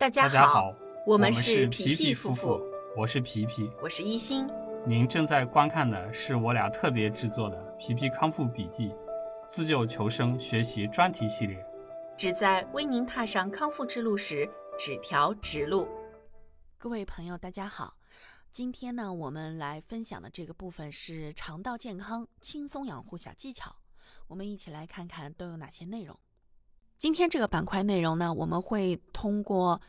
大家大家好，我们是是皮皮皮夫夫妇，我是皮皮。我是一心。您正在观看的是我俩特别制作的《皮皮康复笔记》自救求生学习专题系列。旨在为您踏上康复之路时指条直路。各位朋友，大家好。今天呢，我们来分享的这个部分是肠道健康轻松养护小技巧。我们一起来看看都有哪些内容。今天这个板块内容呢，我们会通过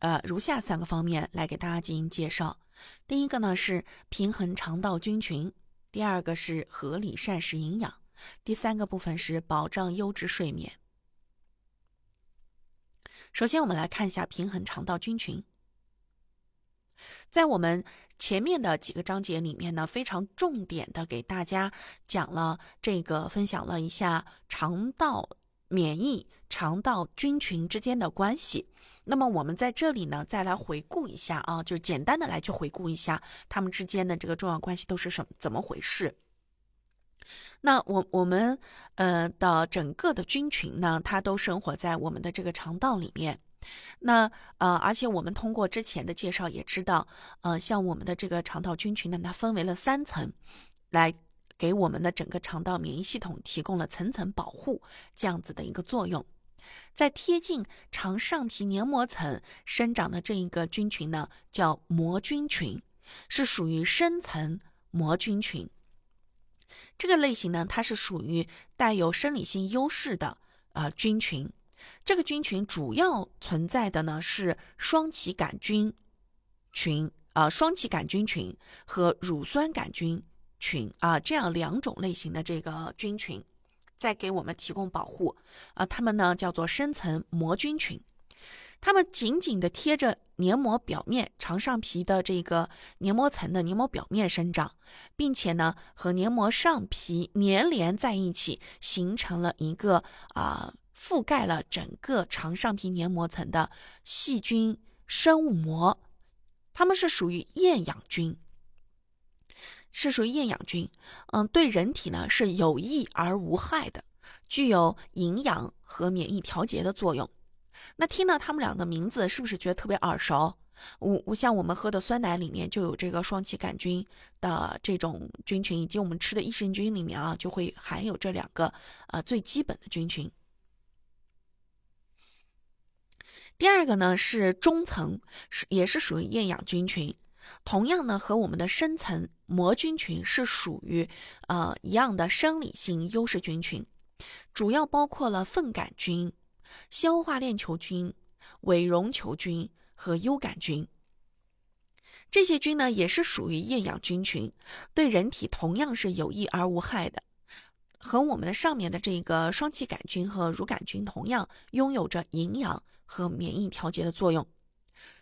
呃如下三个方面来给大家进行介绍。第一个呢是平衡肠道菌群，第二个是合理膳食营养，第三个部分是保障优质睡眠。首先，我们来看一下平衡肠道菌群。在我们前面的几个章节里面呢，非常重点的给大家讲了这个，分享了一下肠道免疫、肠道菌群之间的关系。那么我们在这里呢，再来回顾一下啊，就简单的来去回顾一下它们之间的这个重要关系都是什么怎么回事。那我我们呃的整个的菌群呢，它都生活在我们的这个肠道里面。那呃，而且我们通过之前的介绍也知道，呃，像我们的这个肠道菌群呢，它分为了三层，来给我们的整个肠道免疫系统提供了层层保护这样子的一个作用。在贴近肠上皮黏膜层生长的这一个菌群呢，叫膜菌群，是属于深层膜菌群。这个类型呢，它是属于带有生理性优势的呃菌群。这个菌群主要存在的呢是双歧杆菌群啊，双歧杆菌群和乳酸杆菌群啊，这样两种类型的这个菌群，在给我们提供保护啊。它们呢叫做深层膜菌群，它们紧紧的贴着黏膜表面、肠上皮的这个黏膜层的黏膜表面生长，并且呢和黏膜上皮粘连在一起，形成了一个啊。覆盖了整个肠上皮黏膜层的细菌生物膜，它们是属于厌氧菌，是属于厌氧菌。嗯，对人体呢是有益而无害的，具有营养和免疫调节的作用。那听到它们俩的名字，是不是觉得特别耳熟？我我像我们喝的酸奶里面就有这个双歧杆菌的这种菌群，以及我们吃的益生菌里面啊就会含有这两个呃最基本的菌群。第二个呢是中层，是也是属于厌氧菌群，同样呢和我们的深层膜菌群是属于呃一样的生理性优势菌群，主要包括了粪杆菌、消化链球菌、伪绒球菌和优杆菌。这些菌呢也是属于厌氧菌群，对人体同样是有益而无害的，和我们的上面的这个双歧杆菌和乳杆菌同样拥有着营养。和免疫调节的作用，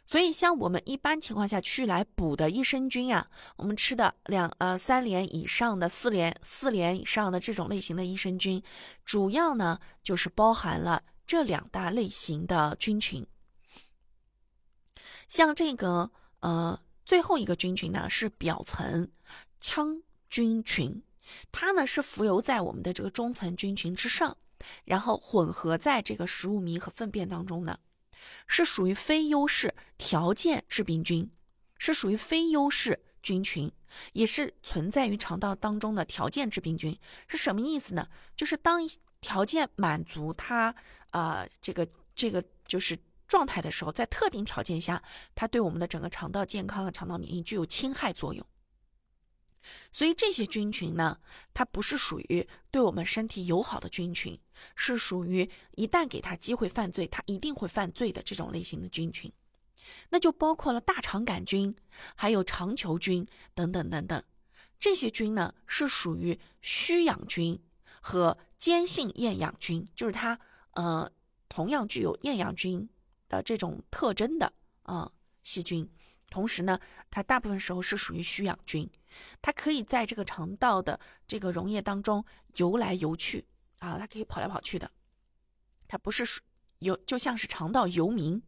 所以像我们一般情况下去来补的益生菌啊，我们吃的两呃三联以上的四联四联以上的这种类型的益生菌，主要呢就是包含了这两大类型的菌群。像这个呃最后一个菌群呢是表层腔菌群，它呢是浮游在我们的这个中层菌群之上。然后混合在这个食物糜和粪便当中的，是属于非优势条件致病菌，是属于非优势菌群，也是存在于肠道当中的条件致病菌。是什么意思呢？就是当条件满足它呃这个这个就是状态的时候，在特定条件下，它对我们的整个肠道健康和肠道免疫具有侵害作用。所以这些菌群呢，它不是属于对我们身体友好的菌群，是属于一旦给它机会犯罪，它一定会犯罪的这种类型的菌群。那就包括了大肠杆菌，还有肠球菌等等等等。这些菌呢，是属于需氧菌和间性厌氧菌，就是它呃同样具有厌氧菌的这种特征的啊细菌。同时呢，它大部分时候是属于需氧菌，它可以在这个肠道的这个溶液当中游来游去啊，它可以跑来跑去的，它不是游，就像是肠道游民。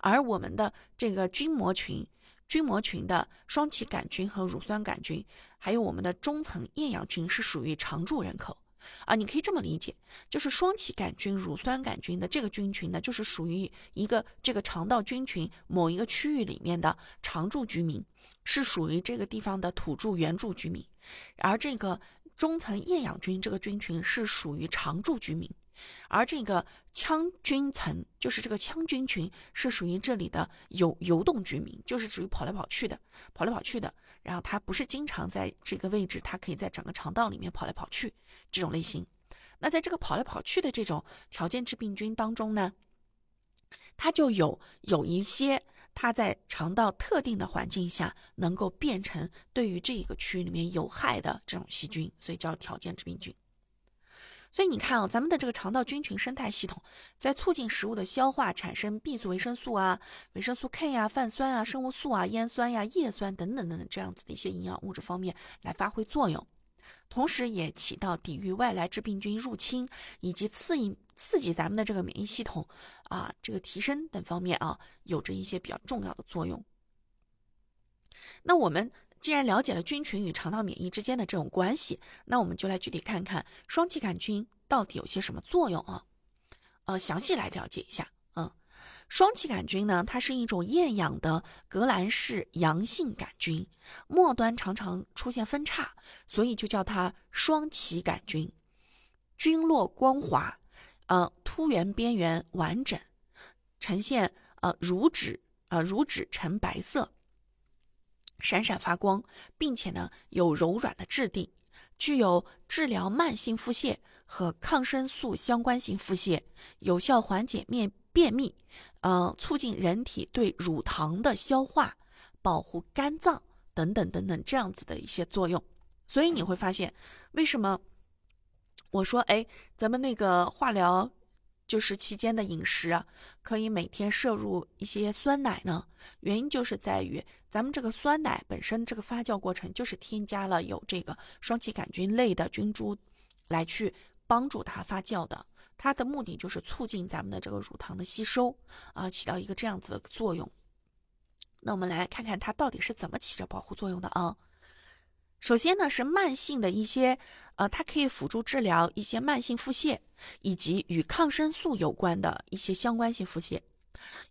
而我们的这个菌膜群、菌膜群的双歧杆菌和乳酸杆菌，还有我们的中层厌氧菌是属于常住人口，啊，你可以这么理解，就是双歧杆菌、乳酸杆菌的这个菌群呢，就是属于一个这个肠道菌群某一个区域里面的常住居民，是属于这个地方的土著原住居民，而这个中层厌氧菌这个菌群是属于常住居民，而这个腔菌层就是这个腔菌群是属于这里的游游动居民，就是属于跑来跑去的，跑来跑去的。然后它不是经常在这个位置，它可以在整个肠道里面跑来跑去这种类型。那在这个跑来跑去的这种条件致病菌当中呢，它就有有一些它在肠道特定的环境下能够变成对于这个区域里面有害的这种细菌，所以叫条件致病菌。所以你看啊，咱们的这个肠道菌群生态系统，在促进食物的消化、产生 B 族维生素啊、维生素 K 啊、泛酸啊、生物素啊、烟酸呀、叶酸等等等等这样子的一些营养物质方面来发挥作用，同时也起到抵御外来致病菌入侵以及刺激刺激咱们的这个免疫系统啊这个提升等方面啊，有着一些比较重要的作用。那我们。既然了解了菌群与肠道免疫之间的这种关系，那我们就来具体看看双歧杆菌到底有些什么作用啊？呃，详细来了解一下。嗯，双歧杆菌呢，它是一种厌氧的革兰氏阳性杆菌，末端常常出现分叉，所以就叫它双歧杆菌。菌落光滑，呃，突圆边缘完整，呈现呃乳脂呃乳脂呈白色。闪闪发光，并且呢有柔软的质地，具有治疗慢性腹泻和抗生素相关性腹泻，有效缓解面便秘，呃，促进人体对乳糖的消化，保护肝脏等等等等这样子的一些作用。所以你会发现，为什么我说哎，咱们那个化疗。就是期间的饮食，可以每天摄入一些酸奶呢。原因就是在于咱们这个酸奶本身这个发酵过程就是添加了有这个双歧杆菌类的菌株来去帮助它发酵的。它的目的就是促进咱们的这个乳糖的吸收啊，起到一个这样子的作用。那我们来看看它到底是怎么起着保护作用的啊？首先呢，是慢性的一些，呃，它可以辅助治疗一些慢性腹泻，以及与抗生素有关的一些相关性腹泻。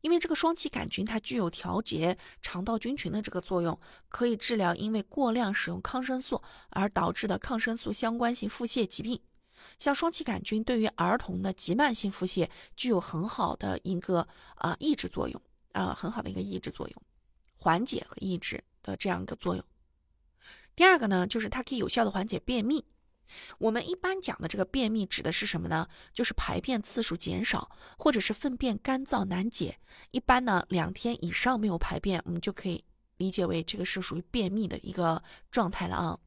因为这个双歧杆菌它具有调节肠道菌群的这个作用，可以治疗因为过量使用抗生素而导致的抗生素相关性腹泻疾病。像双歧杆菌对于儿童的急慢性腹泻具有很好的一个啊抑制作用啊，很好的一个抑制作用，缓解和抑制的这样一个作用。第二个呢，就是它可以有效的缓解便秘。我们一般讲的这个便秘指的是什么呢？就是排便次数减少，或者是粪便干燥难解。一般呢，两天以上没有排便，我们就可以理解为这个是属于便秘的一个状态了啊。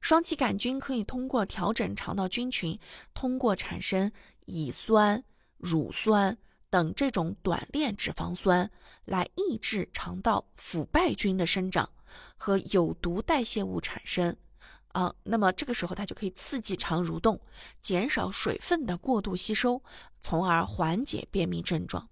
双歧杆菌可以通过调整肠道菌群，通过产生乙酸、乳酸等这种短链脂肪酸，来抑制肠道腐败菌的生长。和有毒代谢物产生，啊，那么这个时候它就可以刺激肠蠕动，减少水分的过度吸收，从而缓解便秘症状。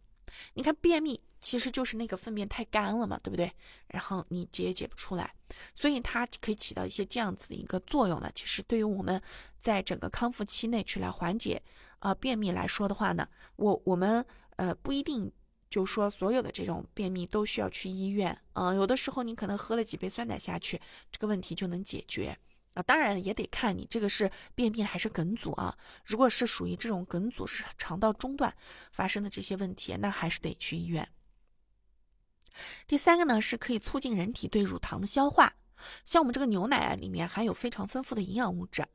你看，便秘其实就是那个粪便太干了嘛，对不对？然后你解也解不出来，所以它可以起到一些这样子的一个作用呢。其实对于我们在整个康复期内去来缓解啊便秘来说的话呢，我我们呃不一定。就说所有的这种便秘都需要去医院啊，有的时候你可能喝了几杯酸奶下去，这个问题就能解决啊。当然也得看你这个是便秘还是梗阻啊。如果是属于这种梗阻，是肠道中段发生的这些问题，那还是得去医院。第三个呢，是可以促进人体对乳糖的消化。像我们这个牛奶里面含有非常丰富的营养物质，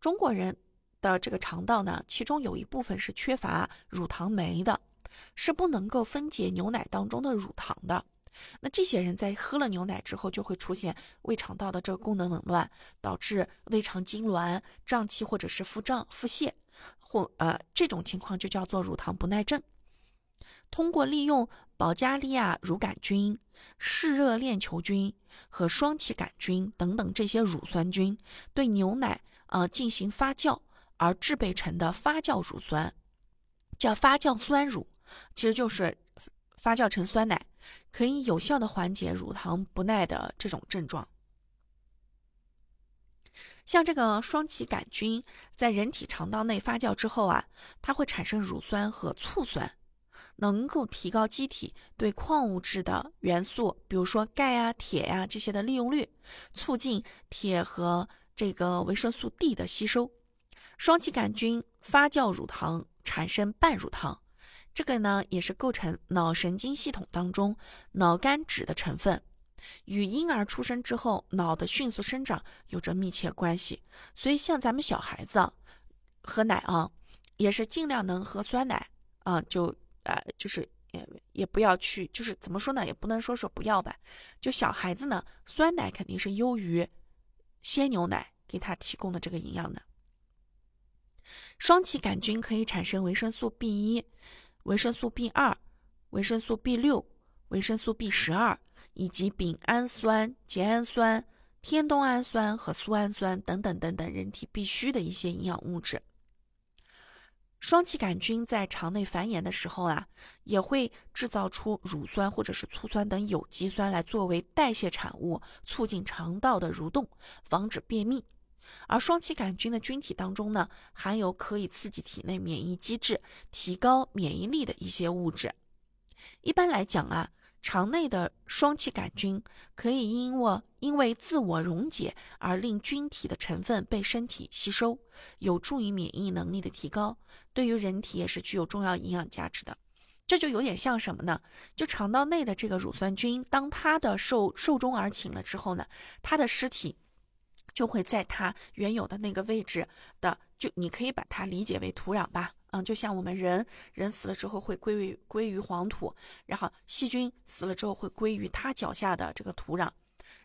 中国人的这个肠道呢，其中有一部分是缺乏乳糖酶的。是不能够分解牛奶当中的乳糖的，那这些人在喝了牛奶之后，就会出现胃肠道的这个功能紊乱，导致胃肠痉挛、胀气或者是腹胀、腹泻，或呃这种情况就叫做乳糖不耐症。通过利用保加利亚乳杆菌、嗜热链球菌和双歧杆菌等等这些乳酸菌，对牛奶呃进行发酵而制备成的发酵乳酸，叫发酵酸乳。其实就是发酵成酸奶，可以有效的缓解乳糖不耐的这种症状。像这个双歧杆菌在人体肠道内发酵之后啊，它会产生乳酸和醋酸，能够提高机体对矿物质的元素，比如说钙啊、铁呀这些的利用率，促进铁和这个维生素 D 的吸收。双歧杆菌发酵乳糖，产生半乳糖。这个呢，也是构成脑神经系统当中脑干脂的成分，与婴儿出生之后脑的迅速生长有着密切关系。所以，像咱们小孩子喝奶啊，也是尽量能喝酸奶啊，就呃，就是也也不要去，就是怎么说呢，也不能说说不要吧。就小孩子呢，酸奶肯定是优于鲜牛奶给他提供的这个营养的。双歧杆菌可以产生维生素 B 一。维生素 B 二、维生素 B 六、维生素 B 十二，以及丙氨酸、缬氨酸、天冬氨酸和苏氨酸等等等等，人体必需的一些营养物质。双歧杆菌在肠内繁衍的时候啊，也会制造出乳酸或者是醋酸等有机酸来作为代谢产物，促进肠道的蠕动，防止便秘。而双歧杆菌的菌体当中呢，含有可以刺激体内免疫机制、提高免疫力的一些物质。一般来讲啊，肠内的双歧杆菌可以因为因为自我溶解而令菌体的成分被身体吸收，有助于免疫能力的提高，对于人体也是具有重要营养价值的。这就有点像什么呢？就肠道内的这个乳酸菌，当它的寿寿终而寝了之后呢，它的尸体。就会在它原有的那个位置的，就你可以把它理解为土壤吧，嗯，就像我们人人死了之后会归于归于黄土，然后细菌死了之后会归于它脚下的这个土壤，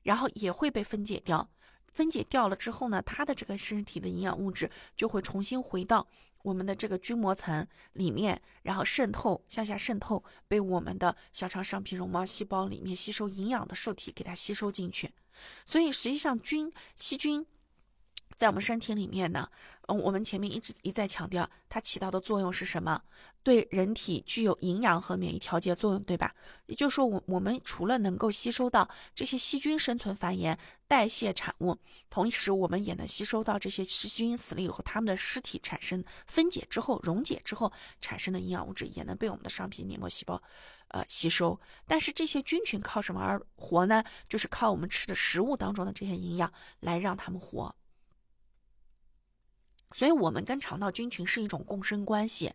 然后也会被分解掉，分解掉了之后呢，它的这个身体的营养物质就会重新回到我们的这个菌膜层里面，然后渗透向下渗透，被我们的小肠上皮绒毛细胞里面吸收营养的受体给它吸收进去。所以实际上，菌、细菌在我们身体里面呢，嗯，我们前面一直一再强调，它起到的作用是什么？对人体具有营养和免疫调节作用，对吧？也就是说，我我们除了能够吸收到这些细菌生存繁衍、代谢产物，同时我们也能吸收到这些细菌死了以后，它们的尸体产生分解之后、溶解之后产生的营养物质，也能被我们的上皮黏膜细胞。呃，吸收，但是这些菌群靠什么而活呢？就是靠我们吃的食物当中的这些营养来让它们活。所以，我们跟肠道菌群是一种共生关系。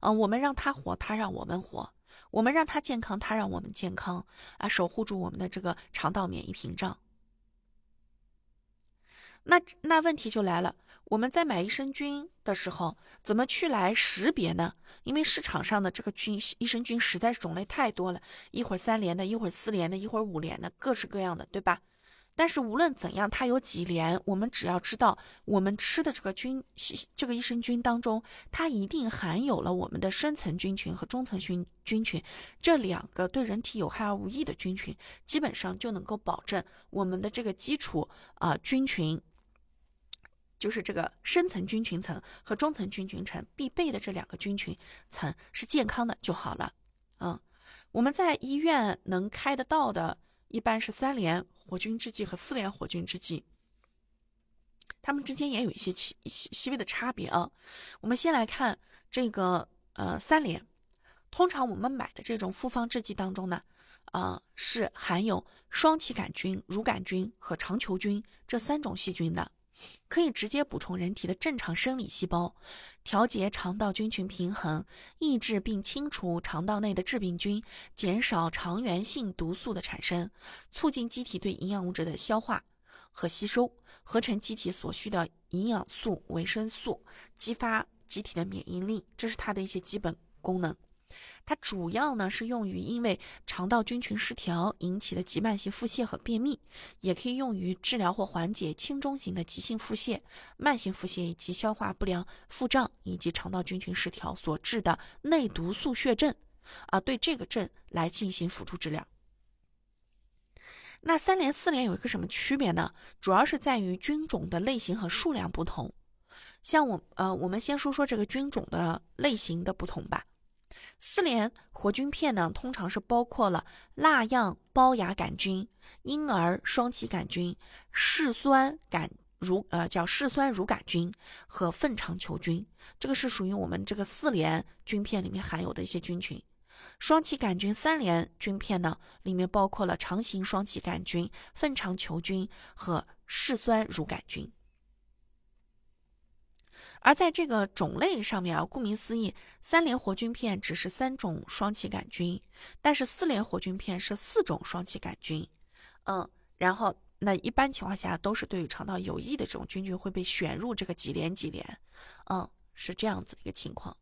嗯，我们让它活，它让我们活；我们让它健康，它让我们健康。啊，守护住我们的这个肠道免疫屏障。那那问题就来了，我们在买益生菌的时候，怎么去来识别呢？因为市场上的这个菌益生菌实在是种类太多了，一会儿三联的，一会儿四联的，一会儿五联的，各式各样的，对吧？但是无论怎样，它有几联，我们只要知道我们吃的这个菌，这个益生菌当中，它一定含有了我们的深层菌群和中层菌菌群这两个对人体有害而无益的菌群，基本上就能够保证我们的这个基础啊菌群。就是这个深层菌群层和中层菌群层必备的这两个菌群层是健康的就好了。嗯，我们在医院能开得到的，一般是三联活菌制剂和四联活菌制剂，它们之间也有一些细细细微的差别啊。我们先来看这个呃三联，通常我们买的这种复方制剂当中呢，啊是含有双歧杆菌、乳杆菌和肠球菌这三种细菌的。可以直接补充人体的正常生理细胞，调节肠道菌群平衡，抑制并清除肠道内的致病菌，减少肠源性毒素的产生，促进机体对营养物质的消化和吸收，合成机体所需的营养素、维生素，激发机体的免疫力。这是它的一些基本功能。它主要呢是用于因为肠道菌群失调引起的急慢性腹泻和便秘，也可以用于治疗或缓解轻中型的急性腹泻、慢性腹泻以及消化不良、腹胀以及肠道菌群失调所致的内毒素血症，啊，对这个症来进行辅助治疗。那三联、四联有一个什么区别呢？主要是在于菌种的类型和数量不同。像我，呃，我们先说说这个菌种的类型的不同吧。四联活菌片呢，通常是包括了蜡样孢芽杆菌、婴儿双歧杆菌、嗜酸杆乳呃叫嗜酸乳杆菌和粪肠球菌，这个是属于我们这个四联菌片里面含有的一些菌群。双歧杆菌三联菌片呢，里面包括了长形双歧杆菌、粪肠球菌和嗜酸乳杆菌。而在这个种类上面啊，顾名思义，三联活菌片只是三种双歧杆菌，但是四联活菌片是四种双歧杆菌。嗯，然后那一般情况下都是对于肠道有益的这种菌群会被选入这个几联几联。嗯，是这样子的一个情况。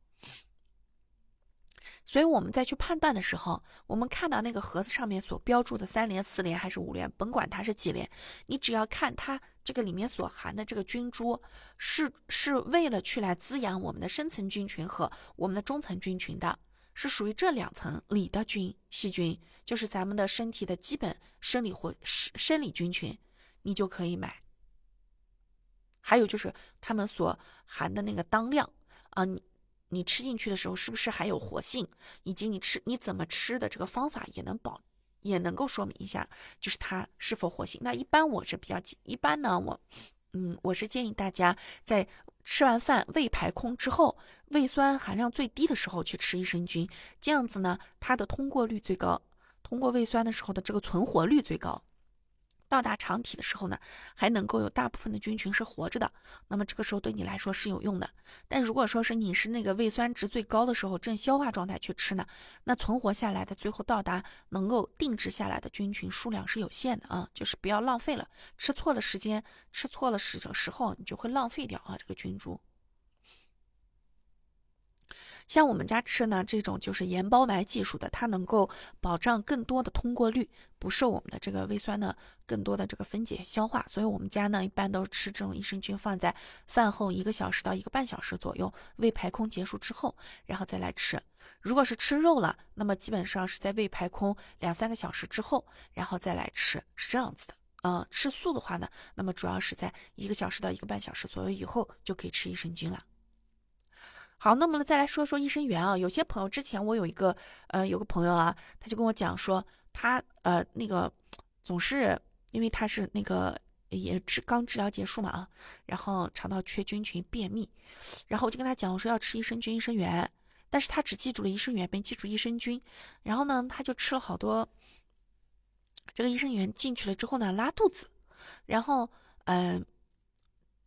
所以我们再去判断的时候，我们看到那个盒子上面所标注的三联、四联还是五联，甭管它是几联，你只要看它这个里面所含的这个菌株，是是为了去来滋养我们的深层菌群和我们的中层菌群的，是属于这两层里的菌细菌，就是咱们的身体的基本生理或生生理菌群，你就可以买。还有就是它们所含的那个当量啊，你。你吃进去的时候是不是还有活性，以及你吃你怎么吃的这个方法也能保，也能够说明一下，就是它是否活性。那一般我是比较一般呢，我，嗯，我是建议大家在吃完饭胃排空之后，胃酸含量最低的时候去吃益生菌，这样子呢，它的通过率最高，通过胃酸的时候的这个存活率最高。到达肠体的时候呢，还能够有大部分的菌群是活着的，那么这个时候对你来说是有用的。但如果说是你是那个胃酸值最高的时候，正消化状态去吃呢，那存活下来的最后到达能够定制下来的菌群数量是有限的啊，就是不要浪费了，吃错了时间，吃错了时时候，你就会浪费掉啊这个菌株。像我们家吃呢，这种就是盐包埋技术的，它能够保障更多的通过率，不受我们的这个胃酸的更多的这个分解消化。所以我们家呢，一般都是吃这种益生菌，放在饭后一个小时到一个半小时左右，胃排空结束之后，然后再来吃。如果是吃肉了，那么基本上是在胃排空两三个小时之后，然后再来吃，是这样子的。嗯，吃素的话呢，那么主要是在一个小时到一个半小时左右以后就可以吃益生菌了。好，那么呢，再来说说益生元啊。有些朋友之前我有一个，呃，有个朋友啊，他就跟我讲说，他呃那个总是因为他是那个也治刚治疗结束嘛啊，然后肠道缺菌群便秘，然后我就跟他讲，我说要吃益生菌、益生元，但是他只记住了益生元，没记住益生菌，然后呢，他就吃了好多这个益生元进去了之后呢，拉肚子，然后嗯。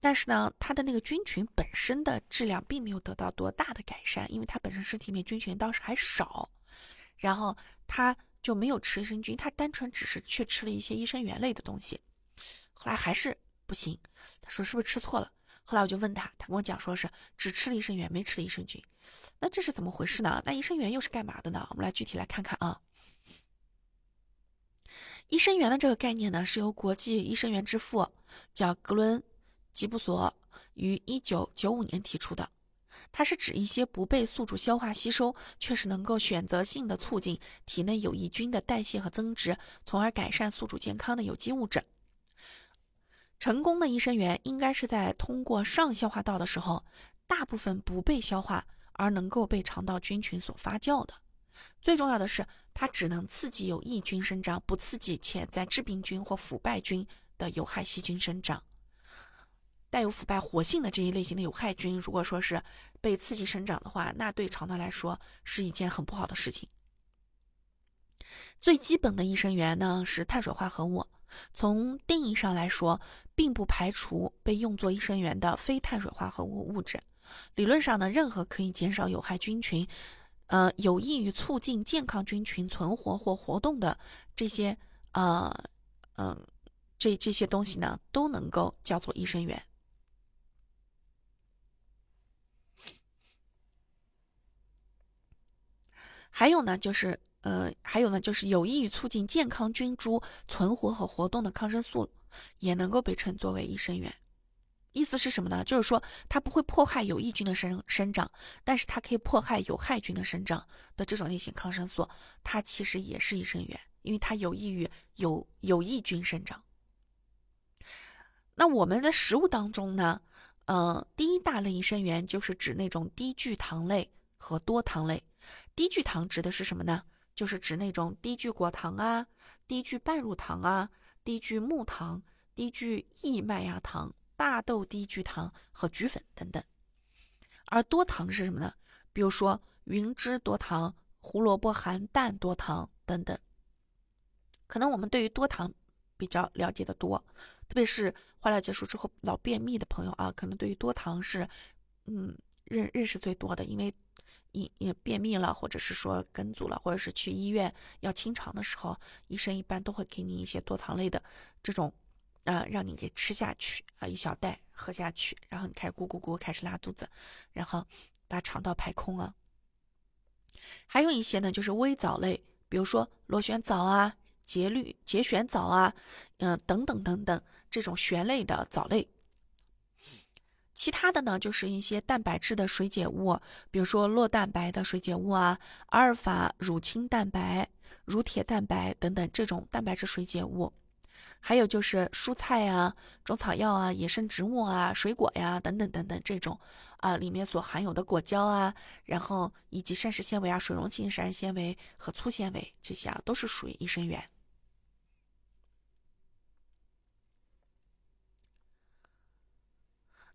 但是呢，他的那个菌群本身的质量并没有得到多大的改善，因为他本身身体里面菌群倒是还少，然后他就没有吃益生菌，他单纯只是去吃了一些益生元类的东西，后来还是不行。他说是不是吃错了？后来我就问他，他跟我讲说是只吃了益生元，没吃益生菌。那这是怎么回事呢？那益生元又是干嘛的呢？我们来具体来看看啊。益生元的这个概念呢，是由国际益生元之父叫格伦。吉布索于一九九五年提出的，它是指一些不被宿主消化吸收，却是能够选择性的促进体内有益菌的代谢和增殖，从而改善宿主健康的有机物质。成功的益生元应该是在通过上消化道的时候，大部分不被消化，而能够被肠道菌群所发酵的。最重要的是，它只能刺激有益菌生长，不刺激潜在致病菌或腐败菌的有害细菌生长。带有腐败活性的这一类型的有害菌，如果说是被刺激生长的话，那对肠道来说是一件很不好的事情。最基本的益生元呢是碳水化合物，从定义上来说，并不排除被用作益生元的非碳水化合物物质。理论上呢，任何可以减少有害菌群，呃，有益于促进健康菌群存活或活动的这些，呃，嗯，这这些东西呢，都能够叫做益生元。还有呢，就是呃，还有呢，就是有益于促进健康菌株存活和活动的抗生素，也能够被称作为益生元。意思是什么呢？就是说它不会迫害有益菌的生生长，但是它可以迫害有害菌的生长的这种类型抗生素，它其实也是益生元，因为它有益于有有益菌生长。那我们的食物当中呢，呃，第一大类益生元就是指那种低聚糖类和多糖类。低聚糖指的是什么呢？就是指那种低聚果糖啊、低聚半乳糖啊、低聚木糖、低聚异麦芽糖、大豆低聚糖和菊粉等等。而多糖是什么呢？比如说云芝多糖、胡萝卜含氮多糖等等。可能我们对于多糖比较了解的多，特别是化疗结束之后老便秘的朋友啊，可能对于多糖是嗯认认识最多的，因为也也便秘了，或者是说梗阻了，或者是去医院要清肠的时候，医生一般都会给你一些多糖类的这种。啊，让你给吃下去啊，一小袋喝下去，然后你开始咕咕咕开始拉肚子，然后把肠道排空啊。还有一些呢，就是微藻类，比如说螺旋藻啊、节律节旋藻啊，嗯，等等等等这种旋类的藻类。其他的呢，就是一些蛋白质的水解物，比如说酪蛋白的水解物啊、阿尔法乳清蛋白、乳铁蛋白等等这种蛋白质水解物。还有就是蔬菜啊、中草药啊、野生植物啊、水果呀等等等等这种啊，里面所含有的果胶啊，然后以及膳食纤维啊、水溶性膳食纤维和粗纤维这些啊，都是属于益生元。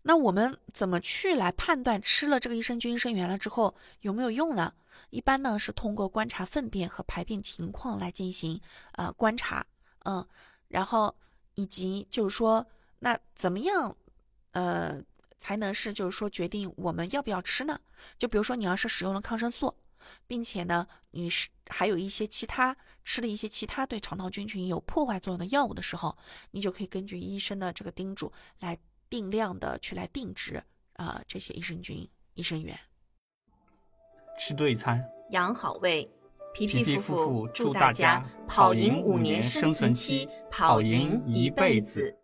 那我们怎么去来判断吃了这个益生菌、益生元了之后有没有用呢？一般呢是通过观察粪便和排便情况来进行呃观察，嗯。然后，以及就是说，那怎么样，呃，才能是就是说决定我们要不要吃呢？就比如说，你要是使用了抗生素，并且呢，你是还有一些其他吃了一些其他对肠道菌群有破坏作用的药物的时候，你就可以根据医生的这个叮嘱来定量的去来定制啊这些益生菌、益生元。吃对餐，养好胃。皮皮夫妇祝大家跑赢五年生存期，跑赢一辈子。